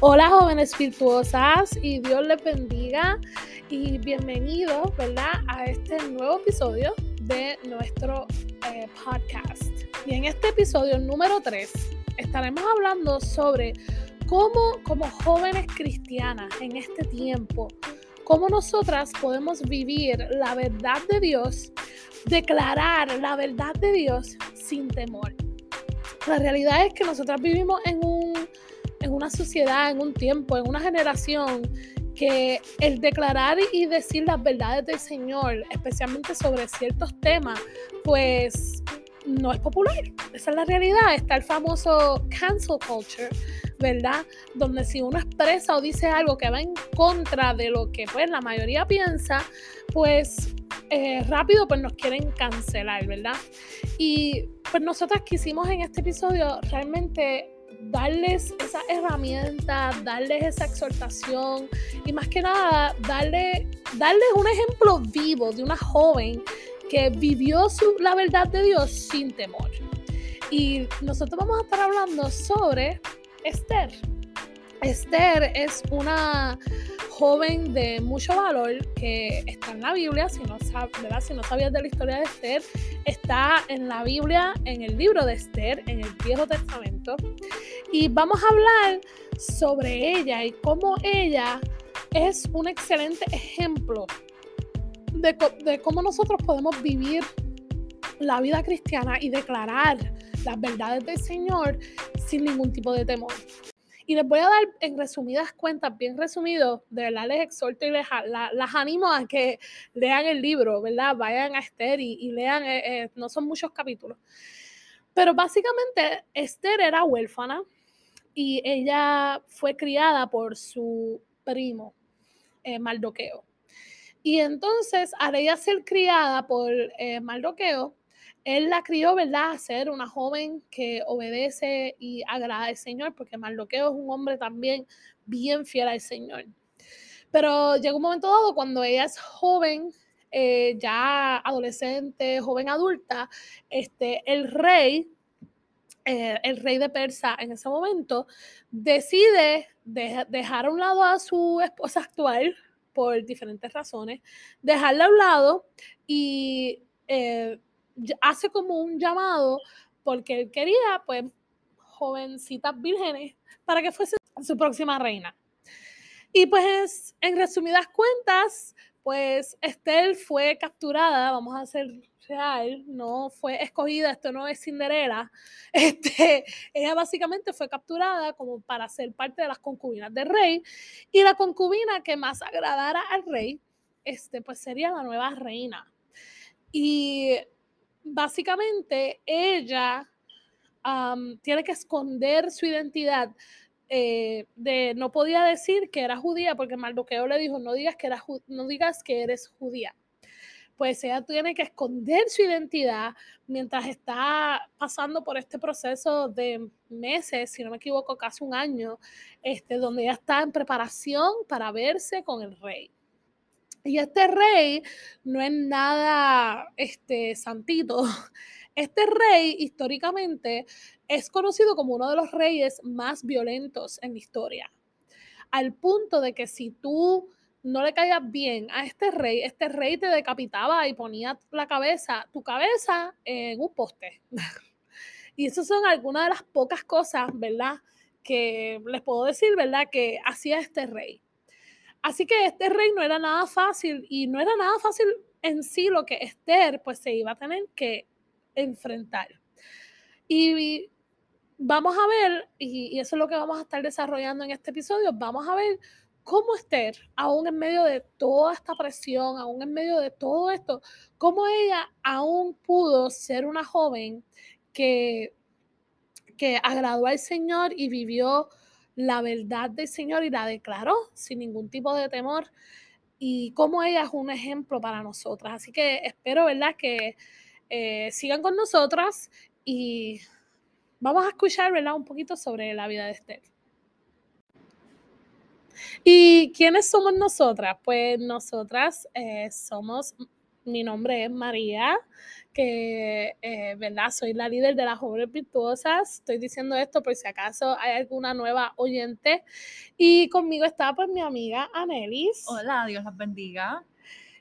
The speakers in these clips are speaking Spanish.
Hola jóvenes virtuosas y Dios les bendiga y bienvenidos, ¿verdad? A este nuevo episodio de nuestro eh, podcast. Y en este episodio número 3 estaremos hablando sobre cómo como jóvenes cristianas en este tiempo, cómo nosotras podemos vivir la verdad de Dios, declarar la verdad de Dios sin temor. La realidad es que nosotras vivimos en un en una sociedad, en un tiempo, en una generación que el declarar y decir las verdades del Señor, especialmente sobre ciertos temas, pues no es popular. Esa es la realidad. Está el famoso cancel culture, ¿verdad? Donde si uno expresa o dice algo que va en contra de lo que pues la mayoría piensa, pues eh, rápido pues nos quieren cancelar, ¿verdad? Y pues nosotras quisimos en este episodio realmente darles esa herramienta, darles esa exhortación y más que nada darle, darles un ejemplo vivo de una joven que vivió su, la verdad de Dios sin temor. Y nosotros vamos a estar hablando sobre Esther. Esther es una joven de mucho valor que está en la Biblia, si no, no sabías de la historia de Esther, está en la Biblia, en el libro de Esther, en el Viejo Testamento. Y vamos a hablar sobre ella y cómo ella es un excelente ejemplo de, de cómo nosotros podemos vivir la vida cristiana y declarar las verdades del Señor sin ningún tipo de temor. Y les voy a dar en resumidas cuentas, bien resumido, de verdad les exhorto y les las animo a que lean el libro, ¿verdad? Vayan a Esther y, lean, eh, eh, no son muchos capítulos. Pero básicamente Esther era huérfana y ella fue criada por su primo, eh, Mardoqueo. Y entonces, al ella ser criada por Mardoqueo, él la crió, ¿verdad?, a ser una joven que obedece y agrada al Señor, porque Mardoqueo es un hombre también bien fiel al Señor. Pero llega un momento dado cuando ella es joven, eh, ya adolescente, joven adulta, este, el rey, eh, el rey de Persa en ese momento, decide dejar a un lado a su esposa actual por diferentes razones, dejarla a un lado y eh, hace como un llamado porque él quería, pues, jovencitas vírgenes para que fuese su próxima reina. Y pues, en resumidas cuentas, pues Esther fue capturada, vamos a ser real, no fue escogida, esto no es Cinderella, este, ella básicamente fue capturada como para ser parte de las concubinas del rey y la concubina que más agradara al rey, este, pues sería la nueva reina. Y básicamente ella tiene que esconder su identidad. Eh, de no podía decir que era judía porque Mardoqueo le dijo no digas que no digas que eres judía pues ella tiene que esconder su identidad mientras está pasando por este proceso de meses, si no me equivoco, casi un año, este, donde ella está en preparación para verse con el rey. Y este rey no es nada este, santito. Este rey históricamente es conocido como uno de los reyes más violentos en la historia. Al punto de que si tú no le caías bien a este rey, este rey te decapitaba y ponía la cabeza, tu cabeza en un poste. y esas son algunas de las pocas cosas, ¿verdad? Que les puedo decir, ¿verdad? Que hacía este rey. Así que este rey no era nada fácil y no era nada fácil en sí lo que Esther pues se iba a tener que enfrentar. Y vamos a ver, y, eso es lo que vamos a estar desarrollando en este episodio, vamos a ver cómo Esther, aún en medio de toda esta presión, aún en medio de todo esto, cómo ella aún pudo ser una joven que, que agradó al Señor y vivió la verdad del Señor y la declaró sin ningún tipo de temor y cómo ella es un ejemplo para nosotras. Así que espero, ¿verdad?, que eh, sigan con nosotras y vamos a escuchar, ¿verdad?, un poquito sobre la vida de Esther. ¿Y quiénes somos nosotras? Pues nosotras eh, somos mi nombre es María, que, eh, ¿verdad? Soy la líder de las jóvenes virtuosas. Estoy diciendo esto por si acaso hay alguna nueva oyente. Y conmigo está pues mi amiga Anelis. Hola, Dios las bendiga.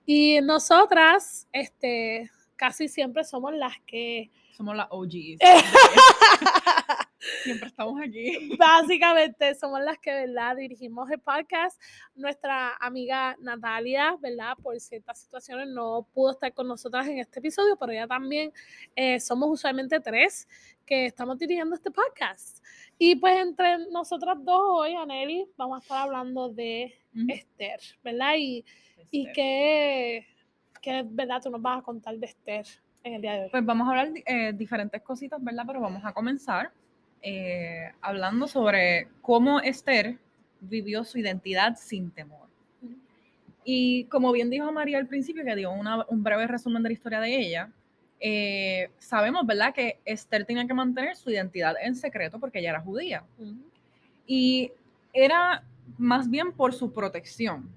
Y nosotras, este, casi siempre somos las que... Somos las OGs. Siempre estamos aquí. Básicamente somos las que, ¿verdad? Dirigimos el podcast. Nuestra amiga Natalia, ¿verdad? Por ciertas situaciones no pudo estar con nosotras en este episodio, pero ella también eh, somos usualmente tres que estamos dirigiendo este podcast. Y pues entre nosotras dos hoy, Aneli, vamos a estar hablando de Esther, ¿verdad? Y, y qué, qué, ¿verdad? Tú nos vas a contar de Esther en el día de hoy. Pues vamos a hablar eh, diferentes cositas, ¿verdad? Pero vamos a comenzar eh, hablando sobre cómo Esther vivió su identidad sin temor. Y como bien dijo María al principio, que dio un breve resumen de la historia de ella, eh, sabemos, ¿verdad?, que Esther tenía que mantener su identidad en secreto porque ella era judía. Y era más bien por su protección.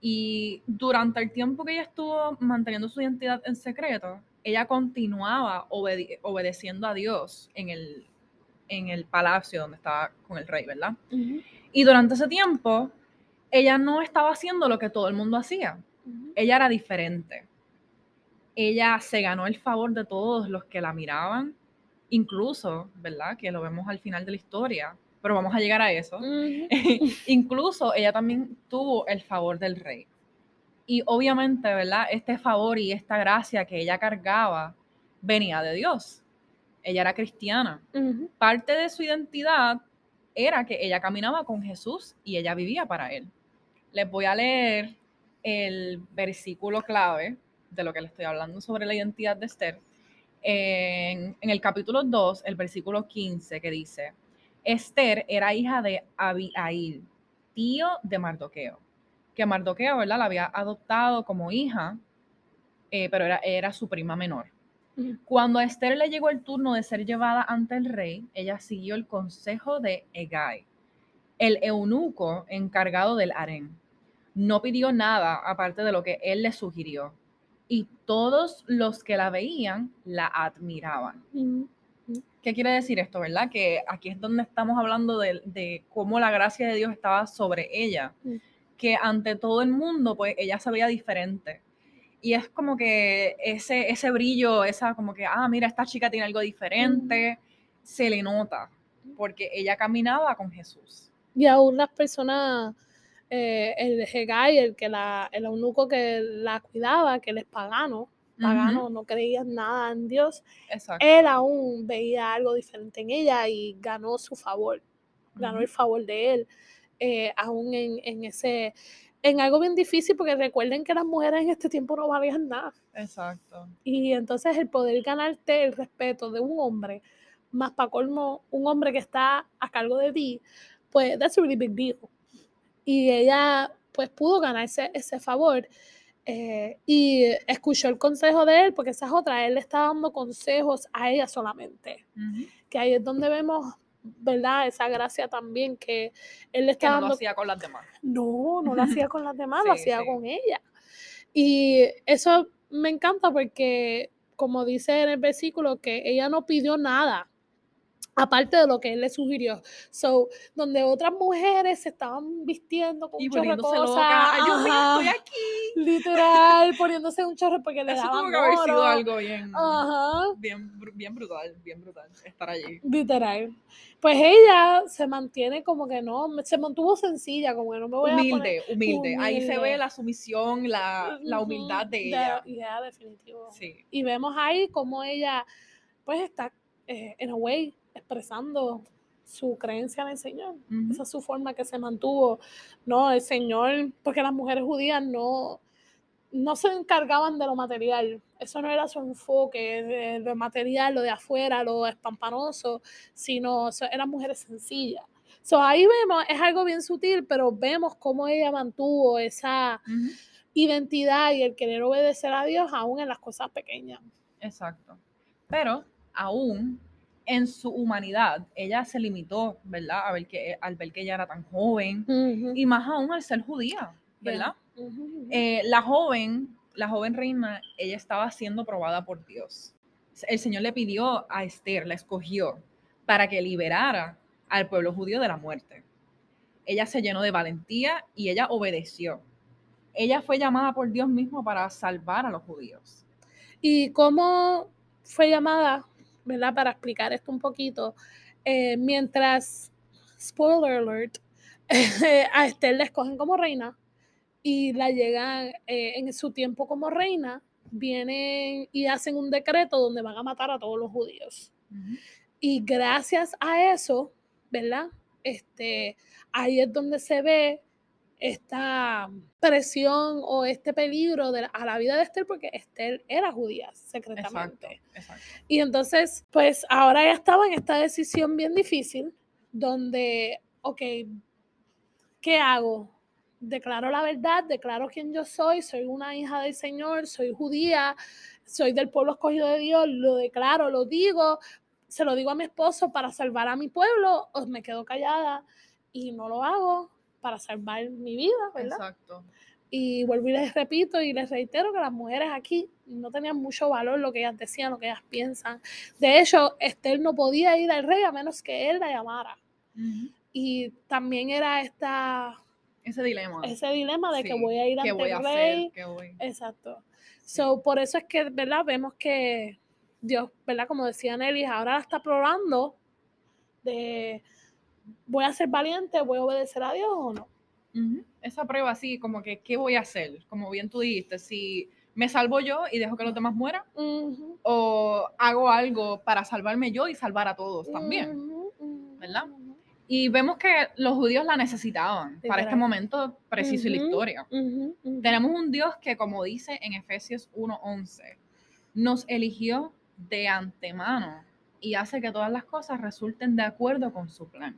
Y durante el tiempo que ella estuvo manteniendo su identidad en secreto, ella continuaba obedeciendo a Dios en el, en el palacio donde estaba con el rey, ¿verdad? Y durante ese tiempo, ella no estaba haciendo lo que todo el mundo hacía. Ella era diferente. Ella se ganó el favor de todos los que la miraban, incluso, ¿verdad? Que lo vemos al final de la historia, pero vamos a llegar a eso. incluso ella también tuvo el favor del rey. Y obviamente, ¿verdad? Este favor y esta gracia que ella cargaba venía de Dios ella era cristiana. Parte de su identidad era que ella caminaba con Jesús y ella vivía para él. Les voy a leer el versículo clave de lo que le estoy hablando sobre la identidad de Esther. En, el capítulo 2, el versículo 15, que dice, Esther era hija de Abiail, tío de Mardoqueo, que Mardoqueo, ¿verdad? La había adoptado como hija, eh, pero era, era su prima menor. Cuando a Esther le llegó el turno de ser llevada ante el rey, ella siguió el consejo de Egai, el eunuco encargado del harén. No pidió nada aparte de lo que él le sugirió, y todos los que la veían la admiraban. ¿Qué quiere decir esto, verdad? Que aquí es donde estamos hablando de, de cómo la gracia de Dios estaba sobre ella, que ante todo el mundo, pues ella se veía diferente y es como que ese, ese brillo, esa como que, ah, mira, esta chica tiene algo diferente, se le nota, porque ella caminaba con Jesús. Y aún las personas, eh, el Hegai, el, que la, el eunuco que la cuidaba, que él es pagano, pagano, no creía nada en Dios, él aún veía algo diferente en ella y ganó su favor, ganó el favor de él, eh, aún en, en ese en algo bien difícil porque recuerden que las mujeres en este tiempo no valían nada. Exacto. Y entonces el poder ganarte el respeto de un hombre, más para colmo, un hombre que está a cargo de ti, pues that's a really big deal. Y ella pues pudo ganarse ese favor. Eh, y escuchó el consejo de él, porque esa es otra, él le está dando consejos a ella solamente. Que ahí es donde vemos ¿verdad? Esa gracia también que él le está que no lo hacía con las demás. No, no lo hacía con las demás, lo hacía con ella. Y eso me encanta porque, como dice en el versículo, que ella no pidió nada aparte de lo que él le sugirió. So, donde otras mujeres se estaban vistiendo con y de cosas. Ay, yo estoy aquí. Literal, poniéndose un chorro porque le Eso daban tuvo que haber sido algo bien, Ajá. bien, bien brutal, bien brutal, estar allí. Literal. Pues ella se mantiene como que no, se mantuvo sencilla, como que no me voy a Humilde, poner... humilde, Ahí se ve humilde. la sumisión, la, la humildad de ella. Ya, definitivo. Sí. Y vemos ahí cómo ella, pues está, eh, en a way, expresando su creencia en el Señor. Esa es su forma que se mantuvo. No, el Señor, porque las mujeres judías no, no se encargaban de lo material. Eso no era su enfoque, de, lo material, lo de afuera, lo espampanoso, sino so- eran mujeres sencillas. So, ahí vemos, es algo bien sutil, pero vemos cómo ella mantuvo esa identidad y el querer obedecer a Dios aún en las cosas pequeñas. Exacto. Pero aún en su humanidad, ella se limitó, ¿verdad? A ver que, al ver que ella era tan joven y más aún al ser judía, ¿verdad? Eh, la joven la joven reina, ella estaba siendo probada por Dios. El Señor le pidió a Esther, la escogió, para que liberara al pueblo judío de la muerte. Ella se llenó de valentía y ella obedeció. Ella fue llamada por Dios mismo para salvar a los judíos. ¿Y cómo fue llamada, verdad? Para explicar esto un poquito, eh, mientras, spoiler alert, a Esther la escogen como reina y la llegan eh, en su tiempo como reina, vienen y hacen un decreto donde van a matar a todos los judíos. Y gracias a eso, ¿verdad? Este, ahí es donde se ve esta presión o este peligro de a la vida de Esther, porque Esther era judía secretamente. Y entonces, pues ahora ella estaba en esta decisión bien difícil, donde, ok, ¿qué hago? Declaro la verdad, declaro quién yo soy, soy una hija del Señor, soy judía, soy del pueblo escogido de Dios, lo declaro, lo digo, se lo digo a mi esposo para salvar a mi pueblo, o me quedo callada y no lo hago para salvar mi vida, ¿verdad? Exacto. Y vuelvo y les repito y les reitero que las mujeres aquí no tenían mucho valor lo que ellas decían, lo que ellas piensan. De hecho, Esther no podía ir al rey a menos que él la llamara. Y también era esta... Ese dilema. Ese dilema de que voy a ir ante el rey. Exacto. So, por eso es que, ¿verdad? Vemos que Dios, ¿verdad? Como decía Nelly, ahora la está probando de voy a ser valiente, voy a obedecer a Dios o no. Esa prueba así, como que, ¿qué voy a hacer? Como bien tú dijiste, si me salvo yo y dejo que los demás mueran, o hago algo para salvarme yo y salvar a todos también, ¿verdad? Y vemos que los judíos la necesitaban para este momento preciso y la historia. Tenemos un Dios que, como dice en Efesios 1.11, nos eligió de antemano y hace que todas las cosas resulten de acuerdo con su plan.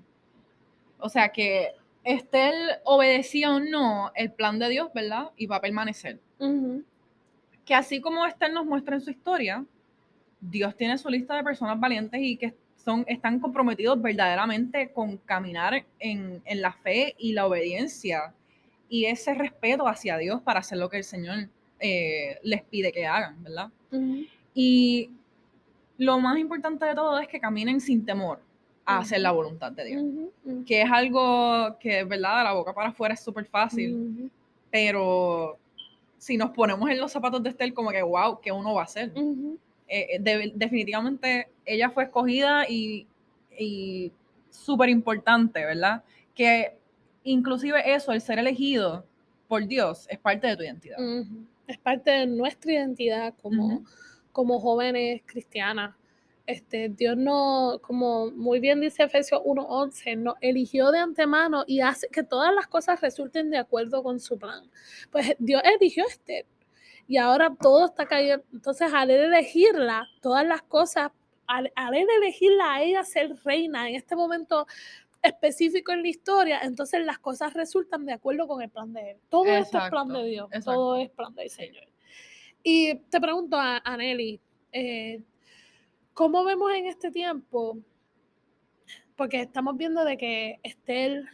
O sea que esté obedeció o no el plan de Dios, ¿verdad? Y va a permanecer. Que así como Esther nos muestra en su historia, Dios tiene su lista de personas valientes y que son, están comprometidos verdaderamente con caminar en, la fe y la obediencia y ese respeto hacia Dios para hacer lo que el Señor eh, les pide que hagan, ¿verdad? Y lo más importante de todo es que caminen sin temor a hacer la voluntad de Dios, que es algo que, ¿verdad? De la boca para afuera es súper fácil, pero si nos ponemos en los zapatos de Esther, como que, wow, ¿qué uno va a hacer? Eh, eh, definitivamente ella fue escogida y, y súper importante, ¿verdad? Que inclusive eso, el ser elegido por Dios, es parte de tu identidad. Es parte de nuestra identidad como como jóvenes cristianas. Este, Dios no, como muy bien dice Efesios 1.11, nos eligió de antemano y hace que todas las cosas resulten de acuerdo con su plan. Pues Dios eligió a Esther y ahora todo está cayendo. Entonces, al elegirla, todas las cosas, al, al elegirla a ella ser reina en este momento específico en la historia, entonces las cosas resultan de acuerdo con el plan de Él. Todo esto es plan de Dios, todo es plan del Señor. Y te pregunto a, Nelly, eh, ¿cómo vemos en este tiempo? Porque estamos viendo de que Estel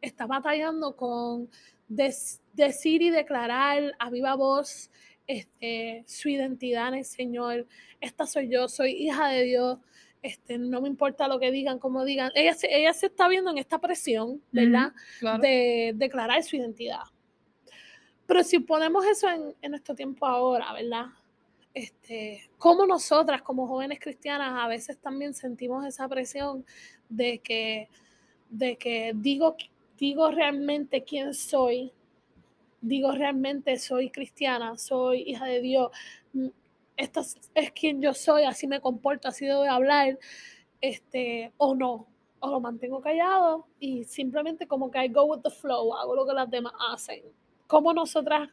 está batallando con decir y declarar a viva voz este, su identidad en el Señor. Esta soy yo, soy hija de Dios. Este, no me importa lo que digan, como digan. Ella se, ella se está viendo en esta presión, ¿verdad? De declarar su identidad. Pero si ponemos eso en, nuestro tiempo ahora, ¿verdad? Este, como nosotras como jóvenes cristianas a veces también sentimos esa presión de que, de que digo, digo realmente quién soy, digo realmente soy cristiana, soy hija de Dios, mm, esta es quien yo soy, así me comporto, así debo hablar, este, o no, o lo mantengo callado y simplemente como que I go with the flow, hago lo que las demás hacen. ¿Cómo nosotras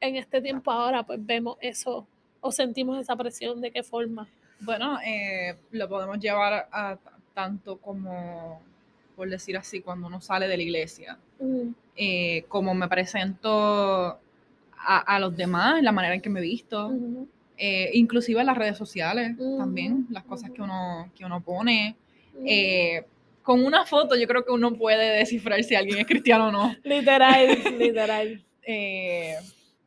en este tiempo ahora pues vemos eso o sentimos esa presión? ¿De qué forma? Bueno, eh, lo podemos llevar a, tanto como, por decir así, cuando uno sale de la iglesia, eh, como me presento a, los demás, la manera en que me he visto, eh, inclusive en las redes sociales también, las cosas que uno, que uno pone con una foto yo creo que uno puede descifrar si alguien es cristiano o no. Literal, literal. Eh,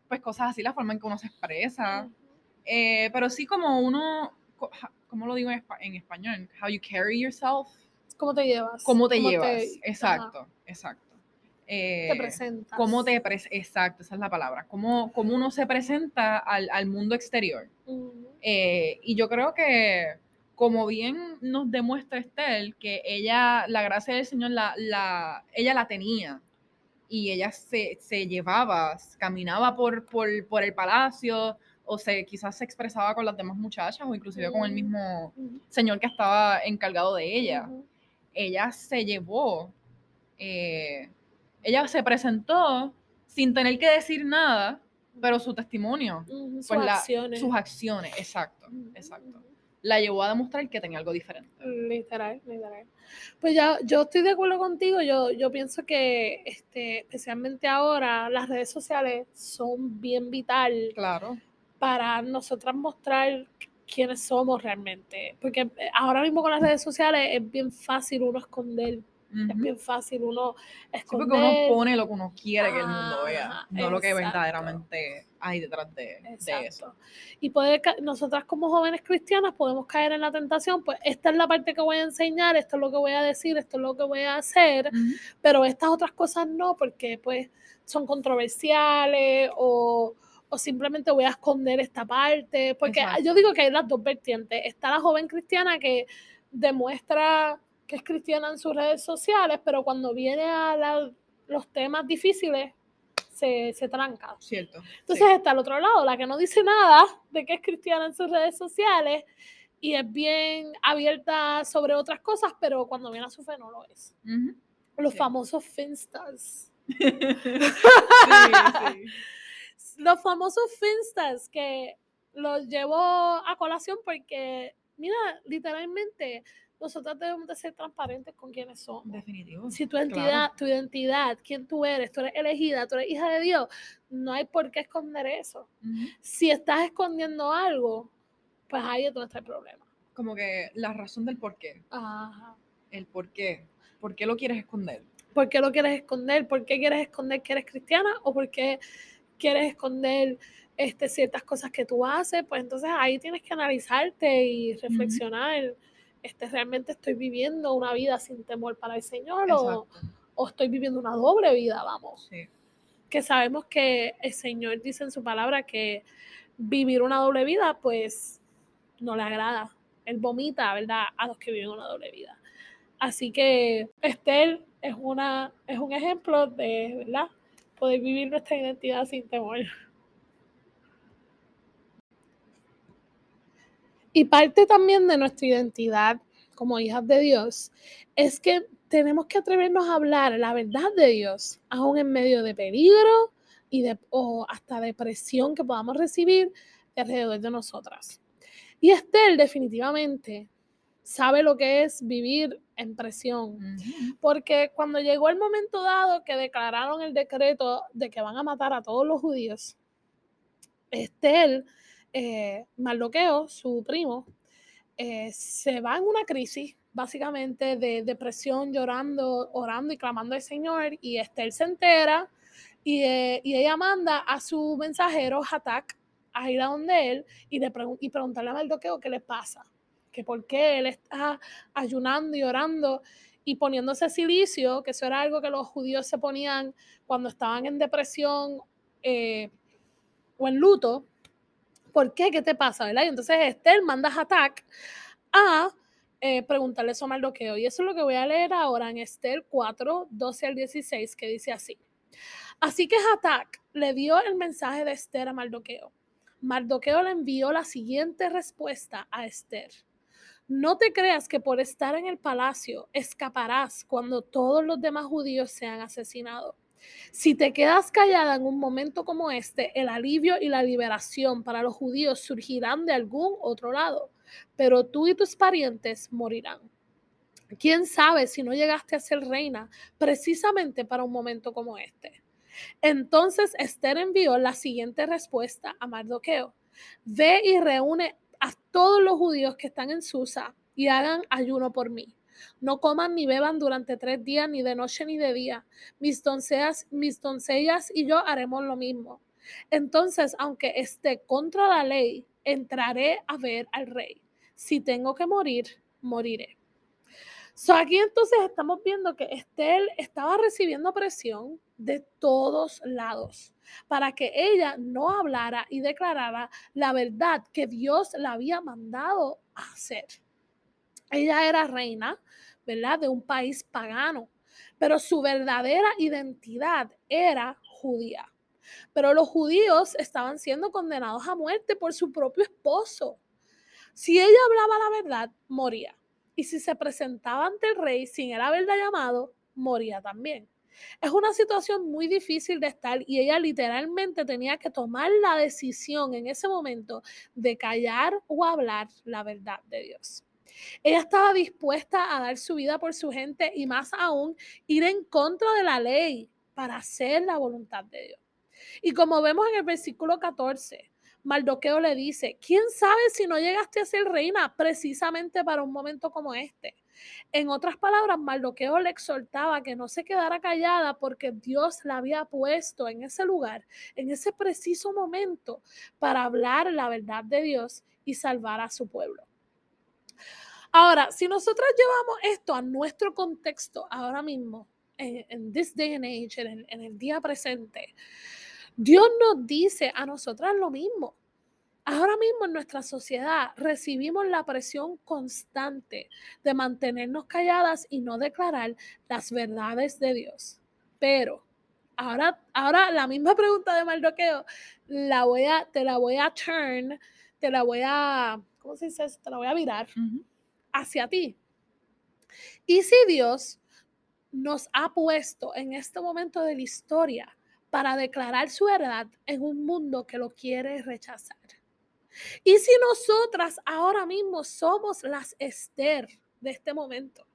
pues cosas así, la forma en que uno se expresa. Eh, pero sí como uno, ¿cómo lo digo en español? How you carry yourself. ¿Cómo te llevas? ¿Cómo te ¿Cómo llevas? ajá, exacto, exacto. Eh, te presentas. ¿Cómo te pres- Exacto, esa es la palabra. ¿Cómo, cómo uno se presenta al, al mundo exterior? Ujú. Eh, y yo creo que, como bien nos demuestra Estel, que ella, la gracia del Señor, la, la, ella la tenía. Y ella se, se llevaba, caminaba por, por, por el palacio, o se, quizás se expresaba con las demás muchachas, o inclusive con el Mm. mismo Ujú. señor que estaba encargado de ella. Ujú. Ella se llevó, eh, ella se presentó sin tener que decir nada, pero su testimonio, Sus pues la- acciones. sus acciones, exacto, exacto, la llevó a demostrar que tenía algo diferente. Literal, literal. Pues ya, yo estoy de acuerdo contigo. Yo, yo pienso que este, especialmente ahora las redes sociales son bien vital Claro. para nosotras mostrar quiénes somos realmente. Porque eh, ahora mismo con las redes sociales es bien fácil uno esconder, es bien fácil uno Sí, porque uno esconder. pone lo que uno quiere que el mundo vea, no lo que exacto. verdaderamente hay detrás de, de eso. Exacto. Y ca- nosotras como jóvenes cristianas podemos caer en la tentación, pues esta es la parte que voy a enseñar, esto es lo que voy a decir, esto es lo que voy a hacer, Ujú. pero estas otras cosas no, porque pues son controversiales o, o simplemente voy a esconder esta parte, porque Exacto. yo digo que hay las dos vertientes. Está la joven cristiana que demuestra que es cristiana en sus redes sociales, pero cuando viene a la- los temas difíciles se, se tranca. Cierto. Entonces está al otro lado, la que no dice nada de que es cristiana en sus redes sociales y es bien abierta sobre otras cosas, pero cuando viene a su fe no lo es. sí. Los Sí. famosos finstas. sí, sí. Los famosos finstas que los llevo a colación porque, mira, literalmente nosotros debemos de ser transparentes con quienes somos. Definitivo. Si tu claro. identidad, tu identidad, quién tú eres, tú eres elegida, tú eres hija de Dios, no hay por qué esconder eso. Si estás escondiendo algo, pues ahí es donde está el problema. Como que la razón del por qué. Ajá. El por qué. ¿Por qué lo quieres esconder? ¿Por qué lo quieres esconder? ¿Por qué quieres esconder que eres cristiana? ¿O por qué quieres esconder este, ciertas cosas que tú haces? Pues entonces ahí tienes que analizarte y reflexionar. Este, ¿Realmente estoy viviendo una vida sin temor para el Señor o, o estoy viviendo una doble vida? Vamos. Sí. que sabemos que el Señor dice en su palabra que vivir una doble vida, pues no le agrada. Él vomita, ¿verdad?, a los que viven una doble vida. Así que Esther es, una, es un ejemplo de, ¿verdad?, poder vivir nuestra identidad sin temor. Y parte también de nuestra identidad como hijas de Dios es que tenemos que atrevernos a hablar la verdad de Dios, aún en medio de peligro y de, o hasta depresión que podamos recibir de alrededor de nosotras. Y Esther definitivamente sabe lo que es vivir en presión, porque cuando llegó el momento dado que declararon el decreto de que van a matar a todos los judíos, Esther, eh, su primo, eh, se va en una crisis, básicamente de depresión, llorando, orando y clamando al Señor, y Esther se entera y, eh, y ella manda a su mensajero, Hatak, a ir a donde él y, pregun- y preguntarle a Mardoqueo qué le pasa, que por qué él está ayunando y orando y poniéndose silicio, que eso era algo que los judíos se ponían cuando estaban en depresión eh, o en luto. ¿Por qué? ¿Qué te pasa? ¿verdad? Y entonces Esther manda a Hatak a eh, preguntarle eso a Mardoqueo. Y eso es lo que voy a leer ahora en Esther 4, 12 al 16, que dice así. Así que Hatak le dio el mensaje de Esther a Mardoqueo. Mardoqueo le envió la siguiente respuesta a Esther. No te creas que por estar en el palacio escaparás cuando todos los demás judíos sean asesinados. Si te quedas callada en un momento como este, el alivio y la liberación para los judíos surgirán de algún otro lado, pero tú y tus parientes morirán. ¿Quién sabe si no llegaste a ser reina precisamente para un momento como este? Entonces Esther envió la siguiente respuesta a Mardoqueo. Ve y reúne a todos los judíos que están en Susa y hagan ayuno por mí. No coman ni beban durante tres días, ni de noche ni de día. Mis doncellas, mis doncellas y yo haremos lo mismo. Entonces, aunque esté contra la ley, entraré a ver al rey. Si tengo que morir, moriré. So, aquí entonces estamos viendo que Estel estaba recibiendo presión de todos lados para que ella no hablara y declarara la verdad que Dios la había mandado hacer. Ella era reina, ¿verdad? De un país pagano, pero su verdadera identidad era judía. Pero los judíos estaban siendo condenados a muerte por su propio esposo. Si ella hablaba la verdad, moría. Y si se presentaba ante el rey sin él haberla llamado, moría también. Es una situación muy difícil de estar y ella literalmente tenía que tomar la decisión en ese momento de callar o hablar la verdad de Dios. Ella estaba dispuesta a dar su vida por su gente y más aún ir en contra de la ley para hacer la voluntad de Dios. Y como vemos en el versículo 14, Mardoqueo le dice, ¿quién sabe si no llegaste a ser reina precisamente para un momento como este? En otras palabras, Mardoqueo le exhortaba que no se quedara callada porque Dios la había puesto en ese lugar, en ese preciso momento, para hablar la verdad de Dios y salvar a su pueblo. Ahora, si nosotros llevamos esto a nuestro contexto ahora mismo, en, this day and age, en el día presente, Dios nos dice a nosotras lo mismo. Ahora mismo en nuestra sociedad recibimos la presión constante de mantenernos calladas y no declarar las verdades de Dios. Pero ahora, ahora la misma pregunta de Mardoqueo la voy a, te la voy a turn, te la voy a, ¿cómo se dice? Te la voy a virar hacia ti. Y si Dios nos ha puesto en este momento de la historia para declarar su verdad en un mundo que lo quiere rechazar. Y si nosotras ahora mismo somos las Esther de este momento,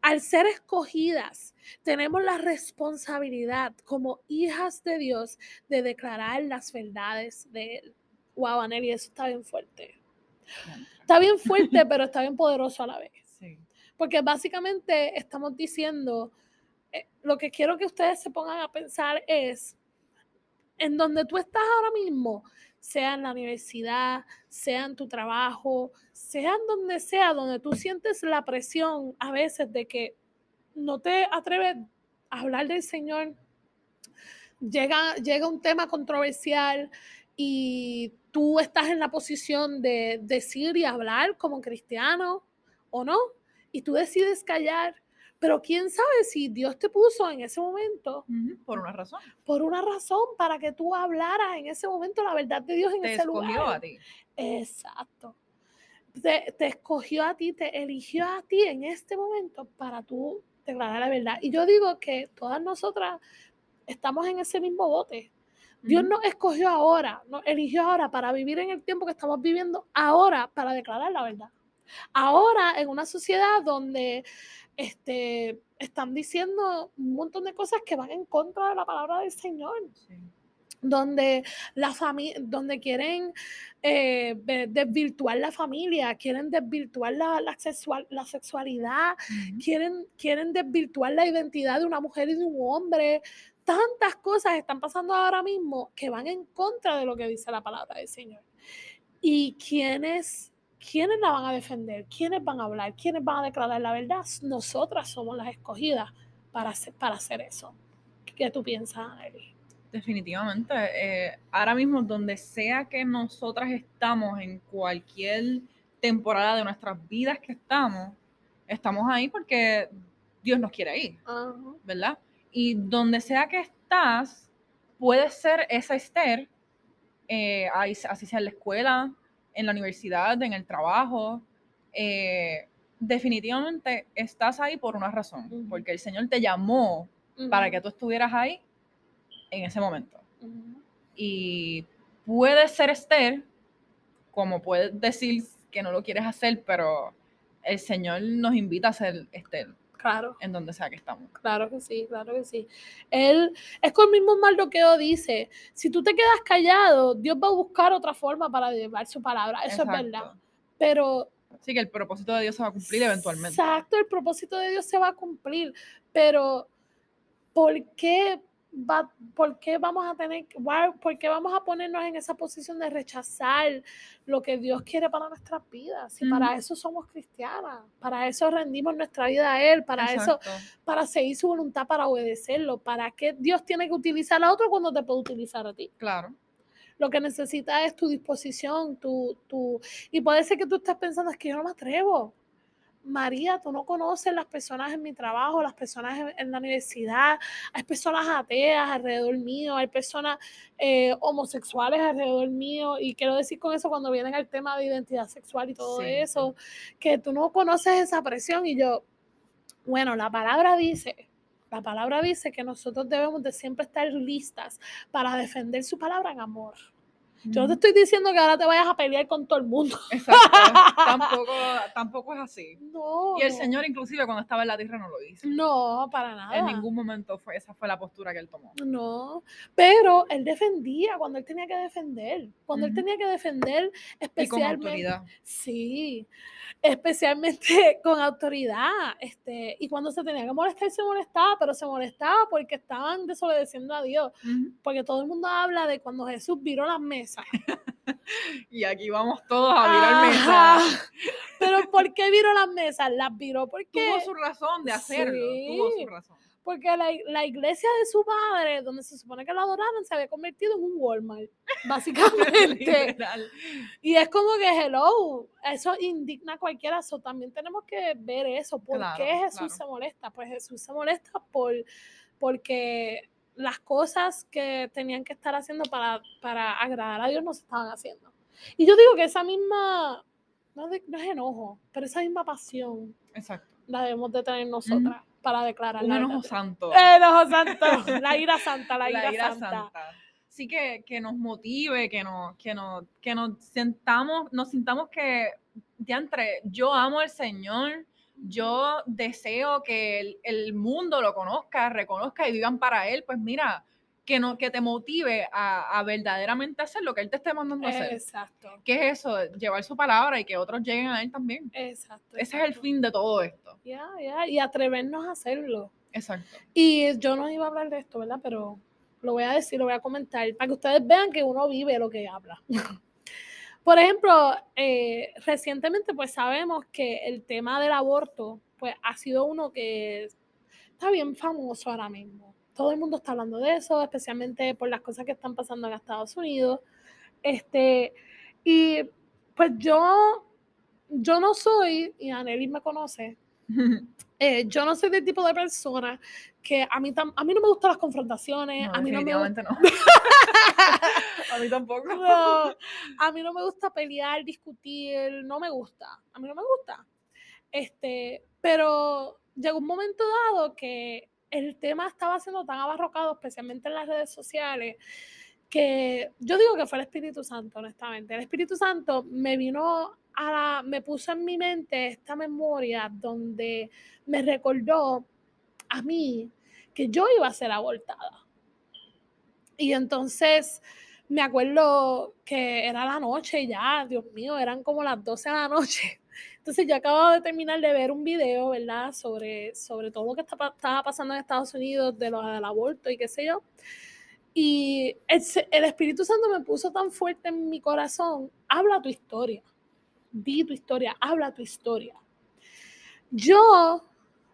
al ser escogidas, tenemos la responsabilidad como hijas de Dios de declarar las verdades de Él. Wow, Aneli, eso está bien fuerte. Está bien fuerte, pero está bien poderoso a la vez. Porque básicamente estamos diciendo, eh, lo que quiero que ustedes se pongan a pensar es, en donde tú estás ahora mismo, sea en la universidad, sea en tu trabajo, sea en donde sea, donde tú sientes la presión a veces de que no te atreves a hablar del Señor, llega, llega un tema controversial y tú estás en la posición de decir y hablar como cristiano o no, y tú decides callar pero quién sabe si Dios te puso en ese momento. Por una razón. Por una razón, para que tú hablaras en ese momento la verdad de Dios en ese lugar. Te escogió a ti. Exacto. Te, te, escogió a ti, te eligió a ti en este momento para tú declarar la verdad. Y yo digo que todas nosotras estamos en ese mismo bote. Dios nos escogió ahora, nos eligió ahora para vivir en el tiempo que estamos viviendo ahora para declarar la verdad. Ahora en una sociedad donde este, están diciendo un montón de cosas que van en contra de la palabra del Señor. Donde, la donde quieren eh, desvirtuar la familia, quieren desvirtuar la, la, sexual, la sexualidad, quieren, quieren desvirtuar la identidad de una mujer y de un hombre. Tantas cosas están pasando ahora mismo que van en contra de lo que dice la palabra del Señor. Y quienes ¿quiénes la van a defender? ¿Quiénes van a hablar? ¿Quiénes van a declarar la verdad? Nosotras somos las escogidas para hacer, para hacer eso. ¿Qué tú piensas, Eli? Definitivamente. Eh, ahora mismo, donde sea que nosotras estamos, en cualquier temporada de nuestras vidas que estamos, estamos ahí porque Dios nos quiere ahí, ¿verdad? Y donde sea que estás, puede ser esa Esther, eh, así sea en la escuela, en la universidad, en el trabajo. Eh, definitivamente estás ahí por una razón, porque el Señor te llamó para que tú estuvieras ahí en ese momento. Y puede ser Esther, como puedes decir que no lo quieres hacer, pero el Señor nos invita a ser Esther. Claro. En donde sea que estamos. Claro que sí, claro que sí. Él, es con el mismo Mardoqueo dice, si tú te quedas callado, Dios va a buscar otra forma para llevar su palabra. Eso es verdad. Pero... Sí, que el propósito de Dios se va a cumplir eventualmente. Exacto, el propósito de Dios se va a cumplir. Pero, ¿por qué va, ¿por qué vamos a tener, why- por qué vamos a ponernos en esa posición de rechazar lo que Dios quiere para nuestras vidas? Si para Ujú. eso somos cristianas, para eso rendimos nuestra vida a Él, para eso, Exacto. para seguir su voluntad, para obedecerlo, ¿para qué Dios tiene que utilizar a otro cuando te puede utilizar a ti? Claro. Lo que necesita es tu disposición, tu, tu... Y puede ser que tú estés pensando, es que yo no me atrevo. María, tú no conoces las personas en mi trabajo, las personas en, la universidad, hay personas ateas alrededor mío, hay personas eh, homosexuales alrededor mío, y quiero decir con eso cuando vienen al tema de identidad sexual y todo Sí, eso, que tú no conoces esa presión y yo, bueno, la palabra dice, la palabra dice que nosotros debemos de siempre estar listas para defender su palabra en amor. Yo no te estoy diciendo que ahora te vayas a pelear con todo el mundo. Exacto. tampoco, tampoco es así. No. Y el Señor, inclusive, cuando estaba en la tierra, no lo hizo. No, para nada. En ningún momento fue, esa fue la postura que él tomó. No, pero él defendía cuando él tenía que defender. Cuando él tenía que defender, Y con especialmente. autoridad. Sí, especialmente con autoridad. Este, y cuando se tenía que molestar, se molestaba, pero se molestaba porque estaban desobedeciendo a Dios. Porque todo el mundo habla de cuando Jesús viró las mesas. Y aquí vamos todos a virar Ajá. mesa. Pero ¿por qué viró las mesas? Las viró porque, Tuvo su razón de hacerlo. Tuvo Sí. su razón. porque la, la iglesia de su padre, donde se supone que lo adoraron, se había convertido en un Walmart, básicamente. Y es como que, hello, eso indigna a cualquiera. So, también tenemos que ver eso. ¿Por Claro, qué Jesús claro. se molesta? Pues Jesús se molesta por, porque las cosas que tenían que estar haciendo para, para agradar a Dios no se estaban haciendo. Y yo digo que esa misma, no, de- no es enojo, pero esa misma pasión Exacto. la debemos de tener nosotras para declarar Un la enojo verdad. santo. El enojo santo, la ira santa, la ira, la ira santa. santa. Sí que, que nos motive, que nos, que nos, que nos sentamos, nos sintamos que, entre yo amo al Señor, yo deseo que el, el mundo lo conozca, reconozca y vivan para Él, pues mira, que, no, que te motive a, a verdaderamente hacer lo que Él te esté mandando a hacer. Exacto, ¿Qué es eso? Llevar su palabra y que otros lleguen a Él también. exacto. Ese es el exacto. fin de todo esto. Ya, ya, y atrevernos a hacerlo. Exacto. Y yo no iba a hablar de esto, ¿verdad? Pero lo voy a decir, lo voy a comentar, para que ustedes vean que uno vive lo que habla. Por ejemplo, eh, recientemente pues sabemos que el tema del aborto pues ha sido uno que está bien famoso ahora mismo. Todo el mundo está hablando de eso, especialmente por las cosas que están pasando en Estados Unidos. Este, y pues yo, yo no soy, y Anelis me conoce, eh, yo no soy del tipo de persona que a mí, tam- a mí no me gustan las confrontaciones, No, a mí no me gusta no. a mí tampoco. no, a mí no me gusta pelear, discutir, no me gusta, a mí no me gusta. Este, pero llegó un momento dado que el tema estaba siendo tan abarrocado, especialmente en las redes sociales, que yo digo que fue el Espíritu Santo, honestamente. El Espíritu Santo me vino a la, me puso en mi mente esta memoria donde me recordó a mí que yo iba a ser abortada. Y entonces me acuerdo que era la noche ya, Dios mío, eran como las 12 de la noche. Entonces yo acababa de terminar de ver un video, ¿verdad? Sobre, sobre todo lo que está estaba pasando en Estados Unidos, de lo del aborto y qué sé yo. Y el, el Espíritu Santo me puso tan fuerte en mi corazón, habla tu historia, di tu historia, habla tu historia. Yo,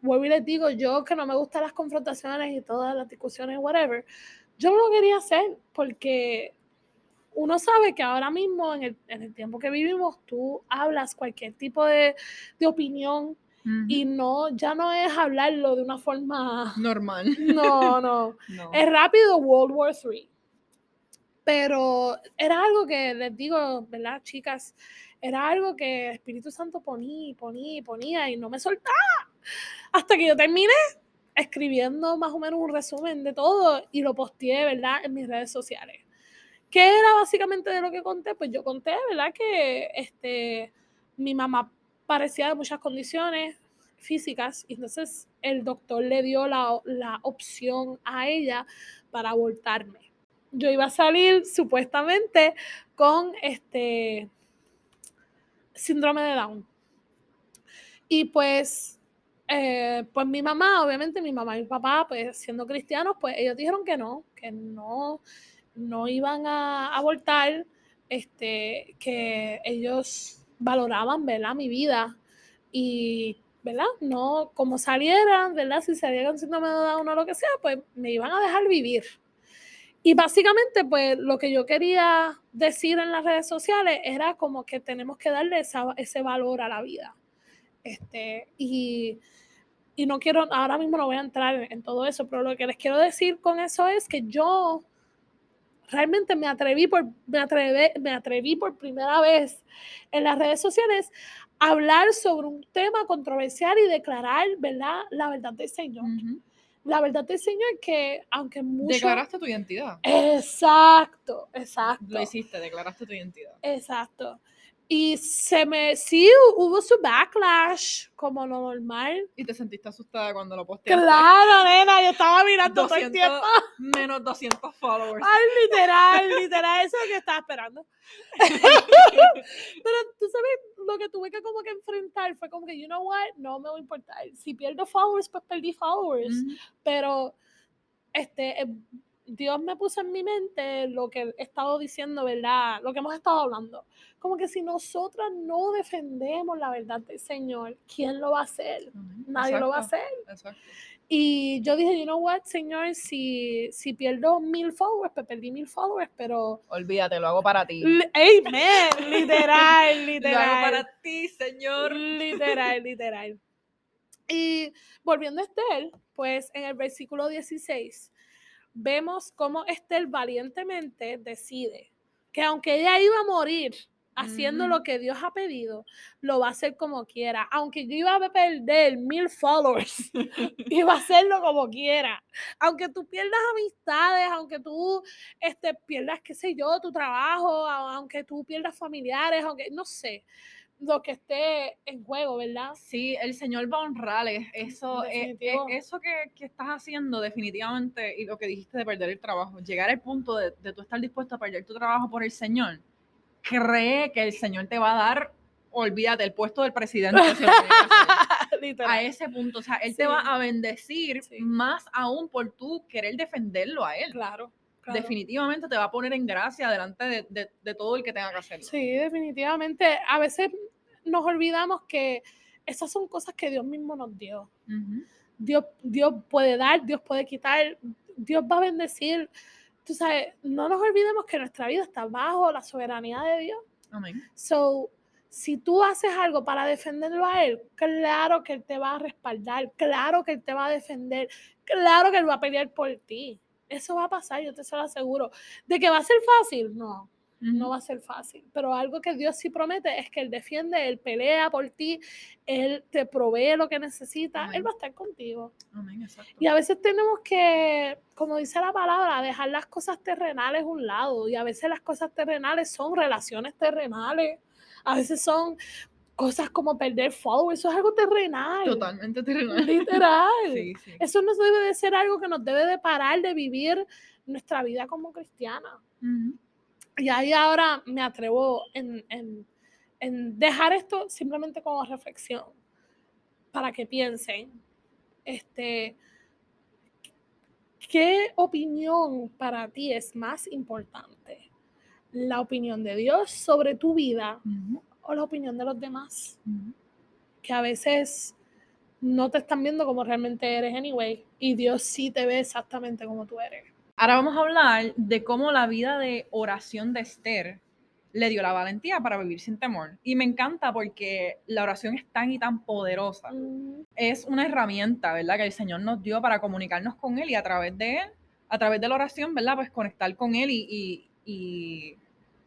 vuelvo y les digo, yo que no me gustan las confrontaciones y todas las discusiones, whatever, yo no lo quería hacer porque uno sabe que ahora mismo, en el, en el tiempo que vivimos, tú hablas cualquier tipo de, de opinión Y no, ya no es hablarlo de una forma, Normal. no, no, No. es rápido World War III. Pero era algo que les digo, ¿verdad, chicas? Era algo que el Espíritu Santo ponía, ponía, ponía y no me soltaba. Hasta que yo terminé escribiendo más o menos un resumen de todo y lo posteé, ¿verdad? En mis redes sociales. ¿Qué era básicamente de lo que conté? Pues yo conté, ¿verdad? Que este, mi mamá parecía de muchas condiciones físicas y entonces el doctor le dio la, la opción a ella para abortarme. Yo iba a salir supuestamente con este síndrome de Down. Y pues eh, pues mi mamá, obviamente mi mamá y mi papá, pues siendo cristianos, pues ellos dijeron que no, que no, no iban a abortar, este, que ellos valoraban, ¿verdad? Mi vida y, ¿verdad? No, como salieran, ¿verdad? Si salieran síndrome de Down o lo que sea, pues me iban a dejar vivir. Y básicamente, pues lo que yo quería decir en las redes sociales era como que tenemos que darle ese valor a la vida. Este, y, y no quiero, ahora mismo no voy a entrar en todo eso, pero lo que les quiero decir con eso es que yo realmente me atreví por, me atreví, me atreví por primera vez en las redes sociales a hablar sobre un tema controversial y declarar, ¿verdad? La verdad del Señor. La verdad del Señor es que, aunque mucho... Declaraste tu identidad. Exacto, exacto. Lo hiciste, declaraste tu identidad. Exacto. Y se me, sí, hubo su backlash, como lo normal. ¿Y te sentiste asustada cuando lo posteaste? Claro, nena, yo estaba mirando todo el tiempo. Menos 200 followers. Ay, literal, literal, eso es lo que estaba esperando. Pero tú sabes, lo que tuve que como que enfrentar fue como que, you know what, no me va a importar. Si pierdo followers, pues perdí followers. Pero, este, eh, Dios me puso en mi mente lo que he estado diciendo, ¿verdad? Lo que hemos estado hablando. Como que si nosotras no defendemos la verdad del Señor, ¿quién lo va a hacer? Nadie lo va a hacer. Exacto. Y yo dije, you know what, Señor, si, si pierdo mil followers, pues perdí mil followers, pero... Olvídate, lo hago para ti. Amen, literal, literal. Lo hago para ti, Señor. Literal, literal. Y volviendo a Esther, pues en el versículo 16 vemos cómo Esther valientemente decide que aunque ella iba a morir haciendo lo que Dios ha pedido, lo va a hacer como quiera. Aunque yo iba a perder mil followers, iba a hacerlo como quiera. Aunque tú pierdas amistades, aunque tú este, pierdas, qué sé yo, tu trabajo, aunque tú pierdas familiares, aunque no sé lo que esté en juego, ¿verdad? Sí, el Señor va a honrarles. Eso, eh, eh, eso que, que, estás haciendo definitivamente, y lo que dijiste de perder el trabajo, llegar al punto de, de tú estar dispuesto a perder tu trabajo por el Señor, cree que el Señor te va a dar, olvídate, el puesto del presidente. a ese punto, o sea, Él te va a bendecir más aún por tú querer defenderlo a Él. Claro. definitivamente te va a poner en gracia delante de, de, de, todo el que tenga que hacerlo. Sí, definitivamente. A veces nos olvidamos que esas son cosas que Dios mismo nos dio. Dios, Dios puede dar, Dios puede quitar, Dios va a bendecir. Tú sabes, no nos olvidemos que nuestra vida está bajo la soberanía de Dios. Amén. So, si tú haces algo para defenderlo a Él, claro que Él te va a respaldar, claro que Él te va a defender, claro que Él va a pelear por ti. Eso va a pasar, yo te se lo aseguro. ¿De que va a ser fácil? No no va a ser fácil, pero algo que Dios sí promete es que Él defiende, Él pelea por ti, Él te provee lo que necesitas, Él va a estar contigo. Amén, y a veces tenemos que, como dice la palabra, dejar las cosas terrenales a un lado, y a veces las cosas terrenales son relaciones terrenales, a veces son cosas como perder followers, eso es algo terrenal. Totalmente terrenal. Literal. Eso no debe de ser algo que nos debe de parar de vivir nuestra vida como cristiana. Y ahí ahora me atrevo en, dejar esto simplemente como reflexión, para que piensen, este, ¿qué opinión para ti es más importante? ¿La opinión de Dios sobre tu vida o la opinión de los demás? Que a veces no te están viendo como realmente eres anyway y Dios sí te ve exactamente como tú eres. Ahora vamos a hablar de cómo la vida de oración de Esther le dio la valentía para vivir sin temor. Y me encanta porque la oración es tan y tan poderosa. Es una herramienta, ¿verdad? Que el Señor nos dio para comunicarnos con Él y a través de Él, a través de la oración, ¿verdad? Pues conectar con Él y,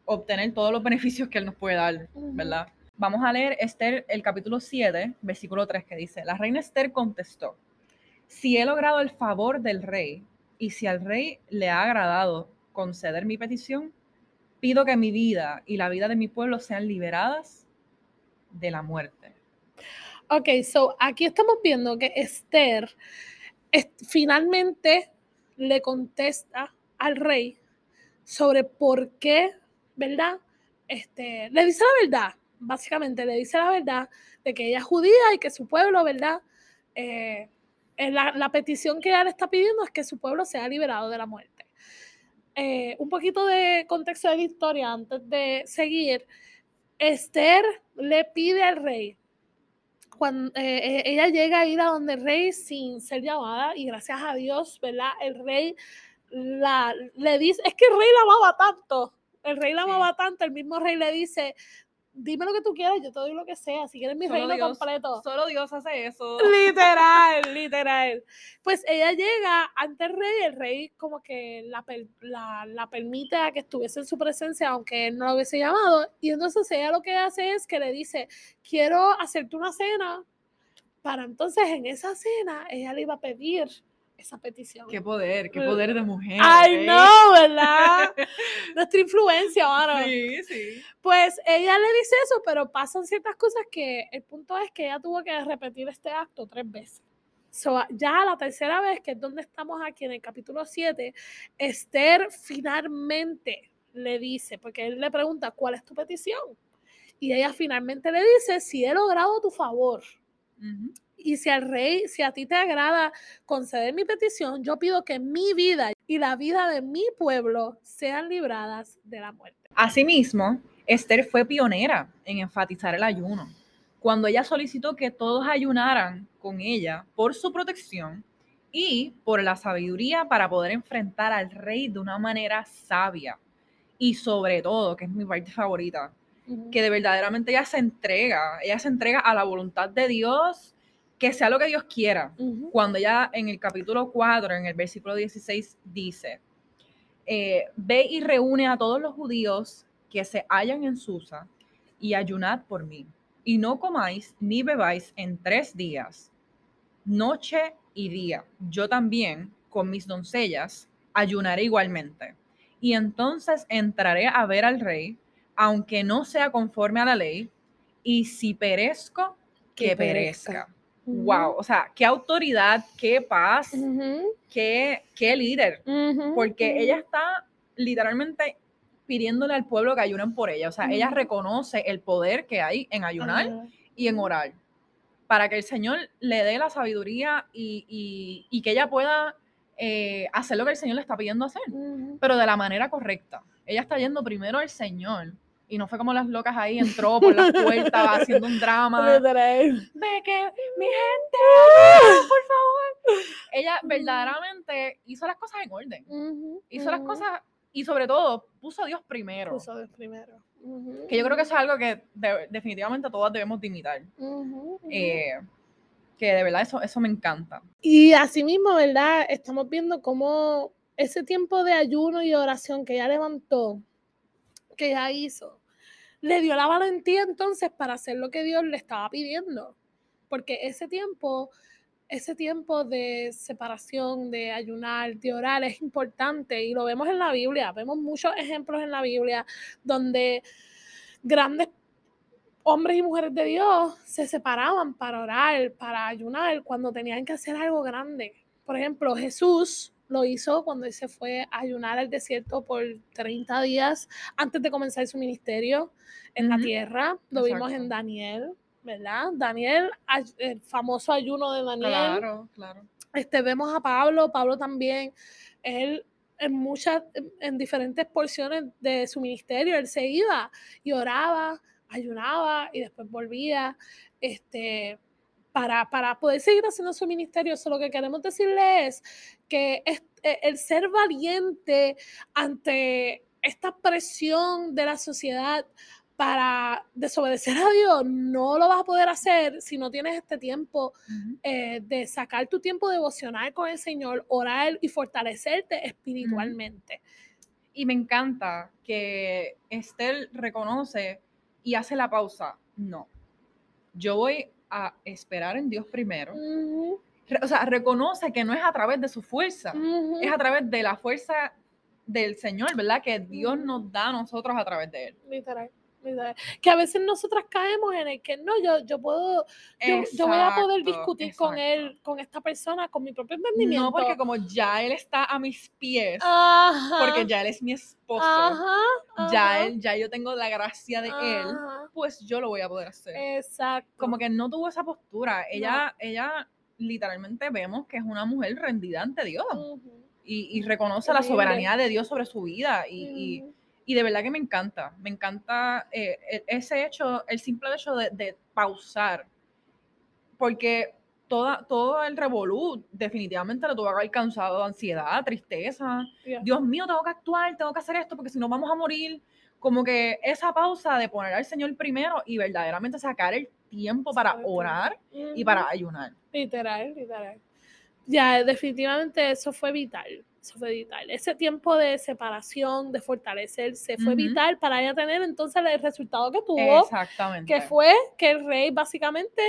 obtener todos los beneficios que Él nos puede dar, ¿verdad? Vamos a leer Esther, el capítulo 7, versículo 3, que dice, la reina Esther contestó, si he logrado el favor del rey, y si al rey le ha agradado conceder mi petición, pido que mi vida y la vida de mi pueblo sean liberadas de la muerte. Ok, so aquí estamos viendo que Esther finalmente le contesta al rey sobre por qué, ¿verdad? Este, le dice la verdad, básicamente le dice la verdad de que ella es judía y que su pueblo, ¿verdad? eh, la, la petición que ella le está pidiendo es que su pueblo sea liberado de la muerte. Eh, un poquito de contexto de la historia antes de seguir. Esther le pide al rey, cuando eh, eh, ella llega a ir a donde el rey sin ser llamada y gracias a Dios, ¿verdad? El rey la, le dice, es que el rey la amaba tanto, el rey la amaba tanto, el mismo rey le dice, dime lo que tú quieras, yo te doy lo que sea, si quieres mi Solo reino Dios- completo. Solo Dios hace eso. Literal, literal. Pues ella llega ante el rey, el rey como que la, per- la, la permite a que estuviese en su presencia, aunque él no lo hubiese llamado. Y entonces ella lo que hace es que le dice, quiero hacerte una cena, para entonces en esa cena ella le iba a pedir esa petición. Qué poder, qué poder de mujer. Ay, ¿ok? no, ¿verdad? Nuestra influencia, mano. Sí, sí. Pues ella le dice eso, pero pasan ciertas cosas que el punto es que ella tuvo que repetir este acto tres veces. So, ya la tercera vez, que es donde estamos aquí en el capítulo 7, Esther finalmente le dice, porque él le pregunta, ¿cuál es tu petición? Y ella finalmente le dice, si he logrado tu favor, Ujú. Y si al rey, si a ti te agrada conceder mi petición, yo pido que mi vida y la vida de mi pueblo sean libradas de la muerte. Asimismo, Esther fue pionera en enfatizar el ayuno. Cuando ella solicitó que todos ayunaran con ella por su protección y por la sabiduría para poder enfrentar al rey de una manera sabia. Y sobre todo, que es mi parte favorita, que de verdaderamente ella se entrega, ella se entrega a la voluntad de Dios, que sea lo que Dios quiera. Cuando ella en el capítulo 4, en el versículo 16, dice, eh, ve y reúne a todos los judíos que se hallan en Susa y ayunad por mí. Y no comáis ni bebáis en tres días, noche y día. Yo también, con mis doncellas, ayunaré igualmente. Y entonces entraré a ver al rey, aunque no sea conforme a la ley, y si perezco, que, Que perezca. perezca. Wow, o sea, qué autoridad, qué paz, qué, qué líder, ujú, porque ella está literalmente pidiéndole al pueblo que ayunen por ella, o sea, ella reconoce el poder que hay en ayunar y en orar, para que el Señor le dé la sabiduría y, y- y que ella pueda eh, hacer lo que el Señor le está pidiendo hacer, pero de la manera correcta. Ella está yendo primero al Señor. Y no fue como las locas ahí, entró por la puerta haciendo un drama de que mi gente, por favor. Ella verdaderamente hizo las cosas en orden. Ujú, Hizo las ujú. cosas y sobre todo puso a Dios primero. Puso Dios primero. Ujú, Que yo creo que eso es algo que de- definitivamente todas debemos de imitar. Eh, que de verdad eso, eso me encanta. Y asimismo, ¿verdad? Estamos viendo cómo ese tiempo de ayuno y oración que ella levantó, que ella hizo, le dio la valentía entonces para hacer lo que Dios le estaba pidiendo. Porque ese tiempo, ese tiempo de separación, de ayunar, de orar es importante y lo vemos en la Biblia. Vemos muchos ejemplos en la Biblia donde grandes hombres y mujeres de Dios se separaban para orar, para ayunar, cuando tenían que hacer algo grande. Por ejemplo, Jesús lo hizo cuando él se fue a ayunar al desierto por 30 días antes de comenzar su ministerio en la Ujú. tierra. Lo vimos en Exacto. Daniel, ¿verdad? Daniel, el famoso ayuno de Daniel. Claro, claro. Este, vemos a Pablo, Pablo también, él en muchas, en diferentes porciones de su ministerio, él se iba y oraba, ayunaba y después volvía, este, para, para poder seguir haciendo su ministerio. Eso lo que queremos decirle es que es- eh, el ser valiente ante esta presión de la sociedad para desobedecer a Dios, no lo vas a poder hacer si no tienes este tiempo Ujú. eh, de sacar tu tiempo devocional con el Señor, orar y fortalecerte espiritualmente. Y me encanta que Esther reconoce y hace la pausa. No, yo voy a esperar en Dios primero. O sea, reconoce que no es a través de su fuerza, es a través de la fuerza del Señor, ¿verdad? Que Dios nos da a nosotros a través de Él. Literal, Que a veces nosotras caemos en el que no, yo, yo puedo, yo, yo voy a poder Exacto, discutir con exacto. él, con esta persona, con mi propio entendimiento. No, porque como ya Él está a mis pies, Ajá, porque ya Él es mi esposo, ajá, ya, ajá, él, ya yo tengo la gracia de Él, pues yo lo voy a poder hacer. Exacto. Como que no tuvo esa postura. Ella, ella literalmente vemos que es una mujer rendida ante Dios Ujú. y, y reconoce la soberanía de Dios sobre su vida y, y- Ujú. y de verdad que me encanta, me encanta eh, e- ese hecho, el simple hecho de, de pausar, porque toda, todo el revolú definitivamente le tuvo que haber causado ansiedad, tristeza, Yeah. Dios mío, tengo que actuar, tengo que hacer esto, porque si no vamos a morir. Como que esa pausa de poner al Señor primero y verdaderamente sacar el tiempo para Sacar el tiempo. orar y para ayunar. Literal, literal. Ya, definitivamente eso fue vital. Eso fue vital. Ese tiempo de separación, de fortalecerse, fue vital para ella tener entonces el resultado que tuvo, Exactamente. que fue que el rey básicamente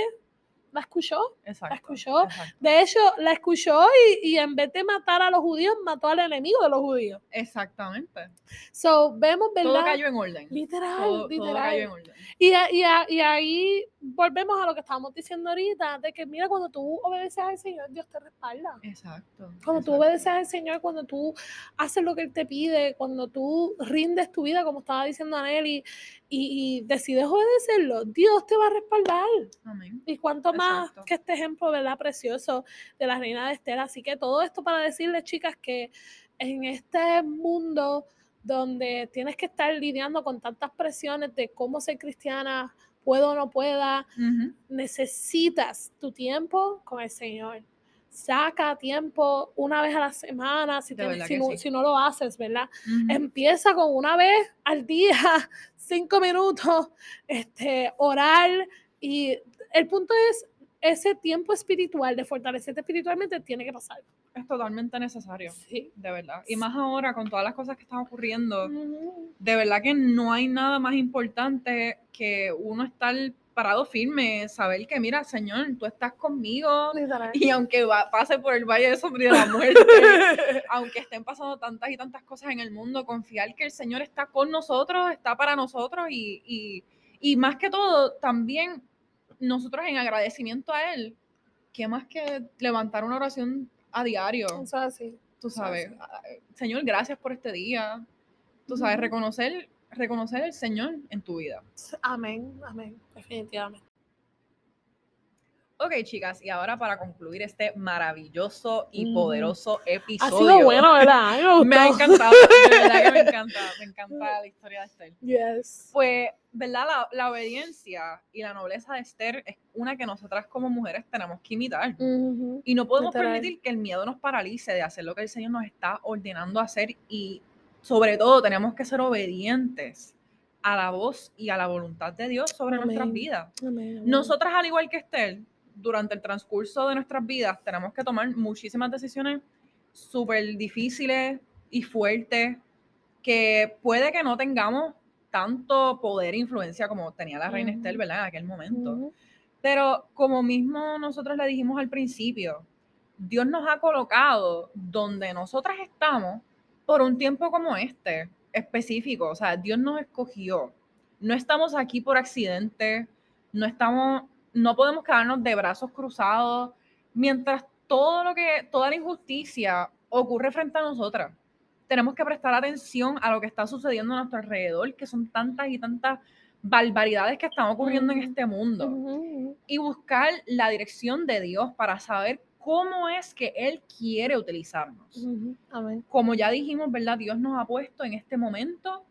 la escuchó. Exacto, escuchó. exacto. De hecho, la escuchó y, y en vez de matar a los judíos, mató al enemigo de los judíos. Exactamente. So, vemos, ¿verdad? Todo cayó en orden. Literal, Todo, todo literal. cayó en orden. Y, y, y ahí volvemos a lo que estábamos diciendo ahorita, de que mira, cuando tú obedeces al Señor, Dios te respalda. Exacto. Cuando tú exacto. obedeces al Señor, cuando tú haces lo que Él te pide, cuando tú rindes tu vida, como estaba diciendo Aneli, y, y decides obedecerlo, Dios te va a respaldar. Amén. Y cuanto más Exacto. que este ejemplo, ¿verdad? Precioso de la reina de Esther. Así que todo esto para decirles, chicas, que en este mundo donde tienes que estar lidiando con tantas presiones de cómo ser cristiana, puedo o no pueda, Ujú. necesitas tu tiempo con el Señor. Saca tiempo una vez a la semana, si, verdad si no, sí. si no lo haces, ¿verdad? Ujú. Empieza con una vez al día, cinco minutos, este, orar y el punto es ese tiempo espiritual de fortalecerte espiritualmente tiene que pasar. Es totalmente necesario. Sí. De verdad. Y más ahora con todas las cosas que están ocurriendo. De verdad que no hay nada más importante que uno estar parado firme, saber que, mira, Señor, tú estás conmigo. Y aunque va- pase por el valle de sombra de la muerte, aunque estén pasando tantas y tantas cosas en el mundo, confiar que el Señor está con nosotros, está para nosotros y, y, y más que todo, también nosotros en agradecimiento a Él, que más que levantar una oración a diario, Eso es así. tú sabes, Señor, gracias por este día, tú sabes, reconocer, reconocer el Señor en tu vida. Amén, amén, definitivamente. Ok, chicas, y ahora para concluir este maravilloso y Ujú. poderoso Ha episodio. sido bueno, ¿verdad? Me Me ha encantado, de verdad que me encanta, me encanta la historia de Esther. Yes. Pues, ¿verdad? La, la obediencia y la nobleza de Esther es una que nosotras como mujeres tenemos que imitar. Y no podemos Literal. permitir que el miedo nos paralice de hacer lo que el Señor nos está ordenando hacer y sobre todo tenemos que ser obedientes a la voz y a la voluntad de Dios sobre nuestras vidas. Amén, amén. Nosotras, al igual que Esther, durante el transcurso de nuestras vidas tenemos que tomar muchísimas decisiones súper difíciles y fuertes que puede que no tengamos tanto poder e influencia como tenía la reina Ujú. Esther, ¿verdad? En aquel momento. Pero como mismo nosotros le dijimos al principio, Dios nos ha colocado donde nosotras estamos por un tiempo como este específico. O sea, Dios nos escogió. No estamos aquí por accidente. No estamos, no podemos quedarnos de brazos cruzados mientras todo lo que, toda la injusticia ocurre frente a nosotras. Tenemos que prestar atención a lo que está sucediendo a nuestro alrededor, que son tantas y tantas barbaridades que están ocurriendo en este mundo y buscar la dirección de Dios para saber cómo es que Él quiere utilizarnos. Amén. Como ya dijimos, ¿verdad? Dios nos ha puesto en este momento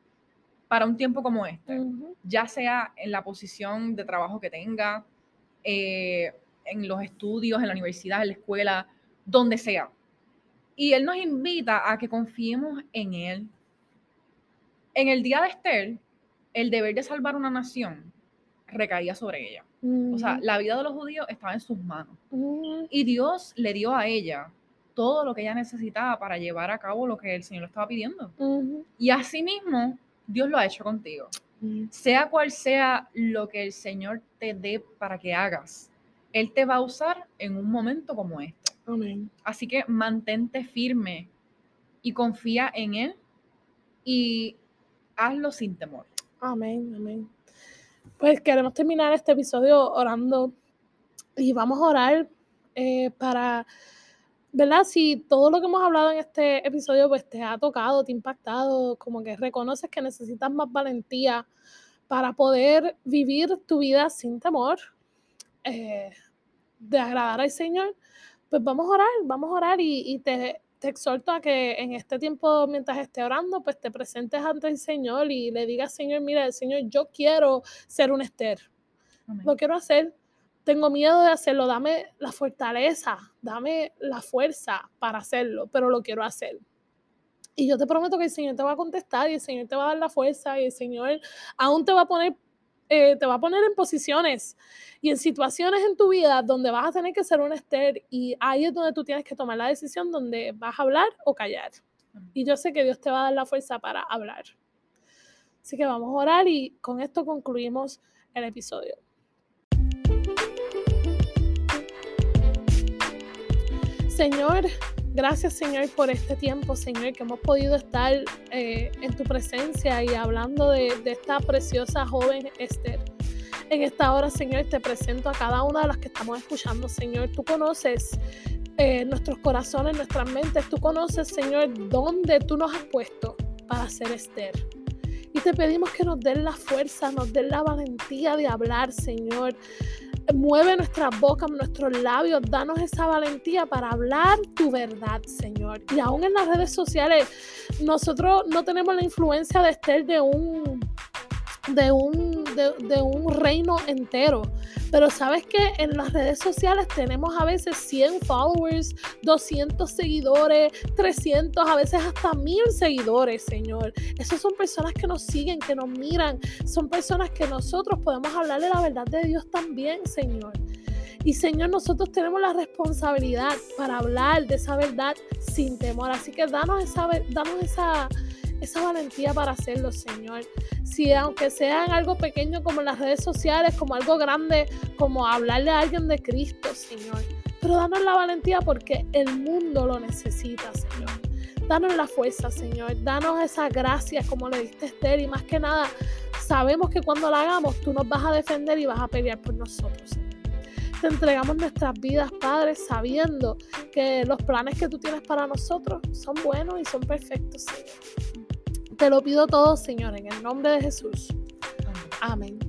para un tiempo como este, ya sea en la posición de trabajo que tenga, eh, en los estudios, en la universidad, en la escuela, donde sea. Y Él nos invita a que confiemos en Él. En el día de Esther, el deber de salvar una nación recaía sobre ella. O sea, Ujú. la vida de los judíos estaba en sus manos. Ujú. Y Dios le dio a ella todo lo que ella necesitaba para llevar a cabo lo que el Señor le estaba pidiendo. Ujú. Y asimismo, Dios lo ha hecho contigo. Ujú. Sea cual sea lo que el Señor te dé para que hagas, Él te va a usar en un momento como este. Amén. Así que mantente firme y confía en Él y hazlo sin temor. Amén, amén. Pues queremos terminar este episodio orando y vamos a orar eh, para, ¿verdad? Si todo lo que hemos hablado en este episodio pues te ha tocado, te ha impactado, como que reconoces que necesitas más valentía para poder vivir tu vida sin temor, eh, de agradar al Señor, pues vamos a orar, vamos a orar y, te, te exhorto a que en este tiempo, mientras esté orando, pues te presentes ante el Señor y le digas, Señor, mira, Señor, yo quiero ser un Esther. Lo quiero hacer. Tengo miedo de hacerlo. Dame la fortaleza, dame la fuerza para hacerlo, pero lo quiero hacer. Y yo te prometo que el Señor te va a contestar y el Señor te va a dar la fuerza y el Señor aún te va a poner eh, te va a poner en posiciones y en situaciones en tu vida donde vas a tener que ser un Esther y ahí es donde tú tienes que tomar la decisión donde vas a hablar o callar. Y yo sé que Dios te va a dar la fuerza para hablar. Así que vamos a orar y con esto concluimos el episodio. Señor, Gracias, Señor, por este tiempo, Señor, que hemos podido estar eh, en tu presencia y hablando de, esta preciosa joven Esther. En esta hora, Señor, te presento a cada una de las que estamos escuchando, Señor. Tú conoces eh, nuestros corazones, nuestras mentes. Tú conoces, Señor, dónde tú nos has puesto para ser Esther. Y te pedimos que nos den la fuerza, nos den la valentía de hablar, Señor Mueve nuestra boca, nuestros labios, danos esa valentía para hablar tu verdad, Señor. Y aún en las redes sociales, nosotros no tenemos la influencia de estar de un de un, de, un reino entero. Pero sabes que en las redes sociales tenemos a veces 100 followers, 200 seguidores, 300, a veces hasta 1000 seguidores, Señor. Esas son personas que nos siguen, que nos miran. Son personas que nosotros podemos hablarle la verdad de Dios también, Señor. Y Señor, nosotros tenemos la responsabilidad para hablar de esa verdad sin temor. Así que danos esa, danos esa, esa valentía para hacerlo, Señor. Si aunque sean algo pequeño como en las redes sociales, como algo grande, como hablarle a alguien de Cristo, Señor. Pero danos la valentía porque el mundo lo necesita, Señor. Danos la fuerza, Señor. Danos esa gracia como le diste a Esther. Y más que nada, sabemos que cuando la hagamos, tú nos vas a defender y vas a pelear por nosotros, Señor. Te entregamos nuestras vidas, Padre, sabiendo que los planes que tú tienes para nosotros son buenos y son perfectos, Señor. Te lo pido todo, Señor, en el nombre de Jesús. Amén.